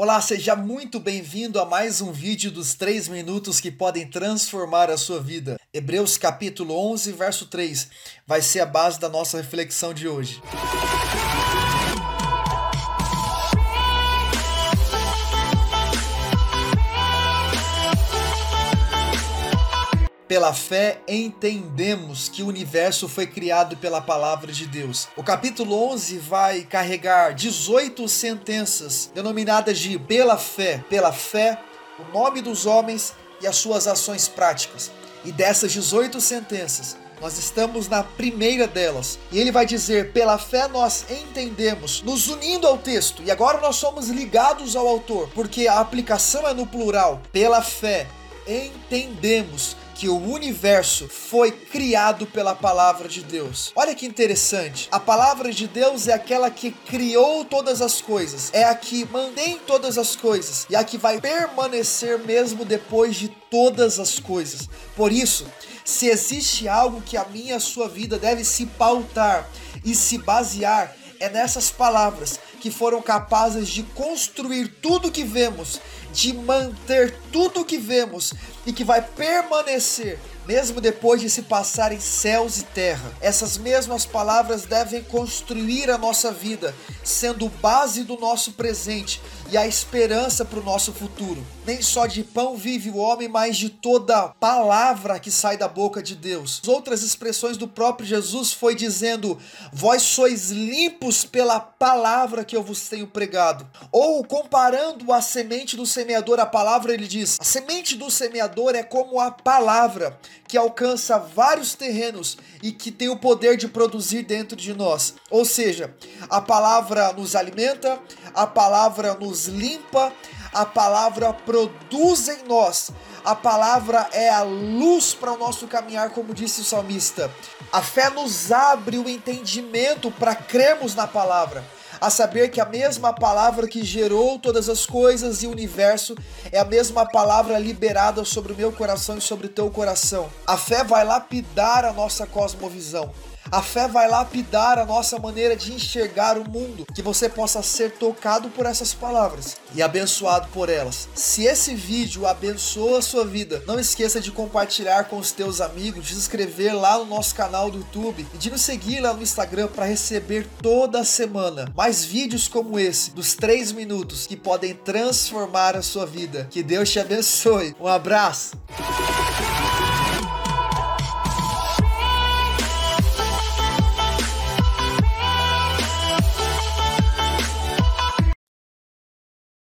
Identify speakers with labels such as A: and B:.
A: Olá, seja muito bem-vindo a mais um vídeo dos 3 minutos que podem transformar a sua vida. Hebreus capítulo 11, verso 3 vai ser a base da nossa reflexão de hoje. Pela fé entendemos que o universo foi criado pela palavra de Deus. O capítulo 11 vai carregar 18 sentenças denominadas de pela fé, pela fé, o nome dos homens e as suas ações práticas. E dessas 18 sentenças, nós estamos na primeira delas. E ele vai dizer: pela fé nós entendemos, nos unindo ao texto. E agora nós somos ligados ao autor, porque a aplicação é no plural. Pela fé entendemos que o universo foi criado pela palavra de Deus. Olha que interessante. A palavra de Deus é aquela que criou todas as coisas, é a que mantém todas as coisas e a que vai permanecer mesmo depois de todas as coisas. Por isso, se existe algo que a minha e a sua vida deve se pautar e se basear, é nessas palavras que foram capazes de construir tudo que vemos, de manter tudo que vemos e que vai permanecer mesmo depois de se passarem céus e terra. Essas mesmas palavras devem construir a nossa vida, sendo base do nosso presente e a esperança para o nosso futuro. Nem só de pão vive o homem, mas de toda palavra que sai da boca de Deus. Outras expressões do próprio Jesus foi dizendo: Vós sois limpos pela palavra que eu vos tenho pregado. Ou comparando a semente do semeador à palavra, ele diz: A semente do semeador é como a palavra que alcança vários terrenos e que tem o poder de produzir dentro de nós. Ou seja, a palavra nos alimenta, a palavra nos limpa, a palavra produz em nós. A palavra é a luz para o nosso caminhar, como disse o salmista. A fé nos abre o entendimento para crermos na palavra a saber que a mesma palavra que gerou todas as coisas e o universo é a mesma palavra liberada sobre o meu coração e sobre o teu coração. A fé vai lapidar a nossa cosmovisão. A fé vai lapidar a nossa maneira de enxergar o mundo, que você possa ser tocado por essas palavras e abençoado por elas. Se esse vídeo abençoa a sua vida, não esqueça de compartilhar com os teus amigos, de se inscrever lá no nosso canal do YouTube e de nos seguir lá no Instagram para receber toda semana mais vídeos como esse, dos 3 minutos, que podem transformar a sua vida. Que Deus te abençoe. Um abraço.